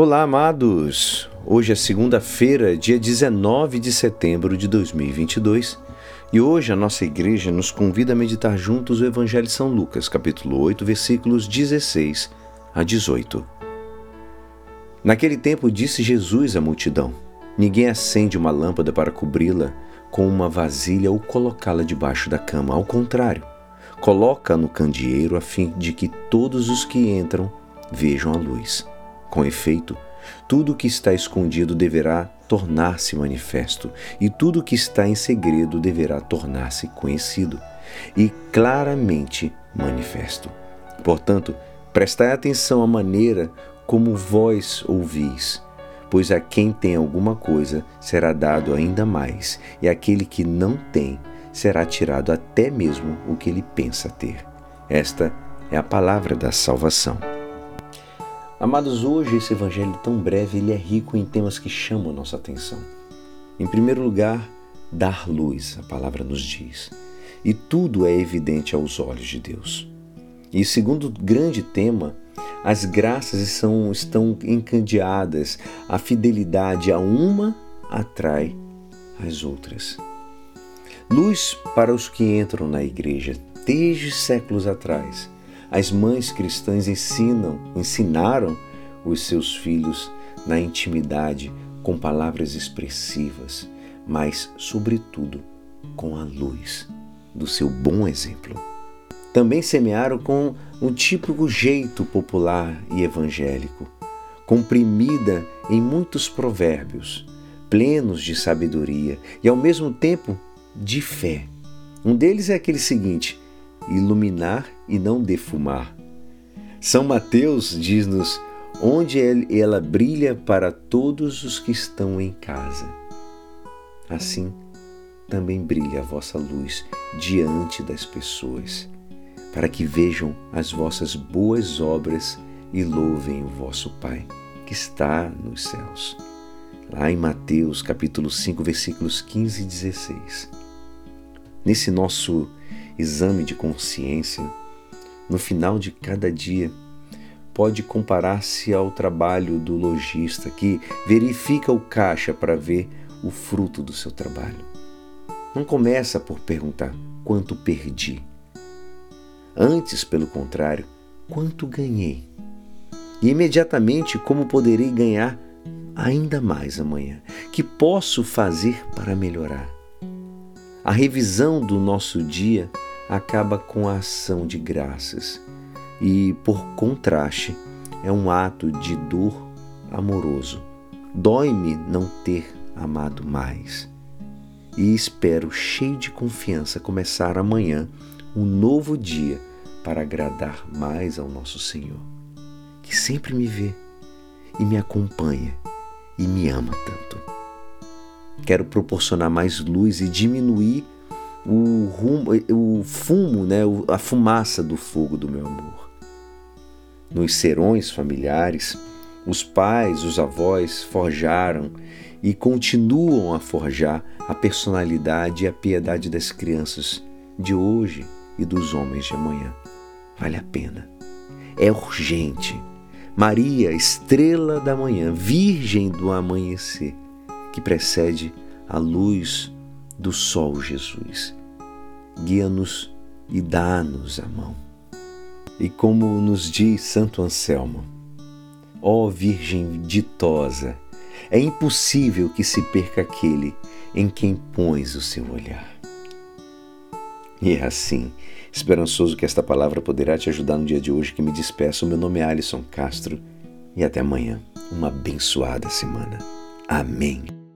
Olá, amados! Hoje é segunda-feira, dia 19 de setembro de 2022, e hoje a nossa igreja nos convida a meditar juntos o Evangelho de São Lucas, capítulo 8, versículos 16 a 18. Naquele tempo disse Jesus à multidão: Ninguém acende uma lâmpada para cobri-la com uma vasilha ou colocá-la debaixo da cama. Ao contrário, coloca no candeeiro a fim de que todos os que entram vejam a luz. Com efeito, tudo que está escondido deverá tornar-se manifesto, e tudo que está em segredo deverá tornar-se conhecido e claramente manifesto. Portanto, prestai atenção à maneira como vós ouvis, pois a quem tem alguma coisa será dado ainda mais, e aquele que não tem será tirado até mesmo o que ele pensa ter. Esta é a palavra da salvação. Amados, hoje esse evangelho tão breve, ele é rico em temas que chamam a nossa atenção. Em primeiro lugar, dar luz, a palavra nos diz. E tudo é evidente aos olhos de Deus. E segundo grande tema, as graças são, estão encandeadas, a fidelidade a uma atrai as outras. Luz para os que entram na igreja desde séculos atrás as mães cristãs ensinam, ensinaram os seus filhos na intimidade com palavras expressivas, mas, sobretudo, com a luz do seu bom exemplo. Também semearam com um típico jeito popular e evangélico, comprimida em muitos provérbios, plenos de sabedoria e ao mesmo tempo de fé. Um deles é aquele seguinte: iluminar e não defumar. São Mateus diz-nos onde ela brilha para todos os que estão em casa. Assim, também brilha a vossa luz diante das pessoas, para que vejam as vossas boas obras e louvem o vosso Pai que está nos céus. Lá em Mateus capítulo 5, versículos 15 e 16. Nesse nosso exame de consciência, no final de cada dia, pode comparar-se ao trabalho do lojista que verifica o caixa para ver o fruto do seu trabalho. Não começa por perguntar quanto perdi. Antes, pelo contrário, quanto ganhei. E imediatamente como poderei ganhar ainda mais amanhã. Que posso fazer para melhorar? A revisão do nosso dia acaba com a ação de graças e, por contraste, é um ato de dor amoroso. Dói-me não ter amado mais. E espero, cheio de confiança, começar amanhã um novo dia para agradar mais ao nosso Senhor, que sempre me vê e me acompanha e me ama tanto. Quero proporcionar mais luz e diminuir o, rumo, o fumo, né, a fumaça do fogo do meu amor. Nos serões familiares, os pais, os avós forjaram e continuam a forjar a personalidade e a piedade das crianças de hoje e dos homens de amanhã. Vale a pena. É urgente. Maria, estrela da manhã, virgem do amanhecer, que precede a luz do sol Jesus. Guia-nos e dá-nos a mão. E como nos diz Santo Anselmo, ó Virgem ditosa, é impossível que se perca aquele em quem pões o seu olhar. E é assim, esperançoso que esta palavra poderá te ajudar no dia de hoje que me despeço. Meu nome é Alisson Castro e até amanhã. Uma abençoada semana. Amém.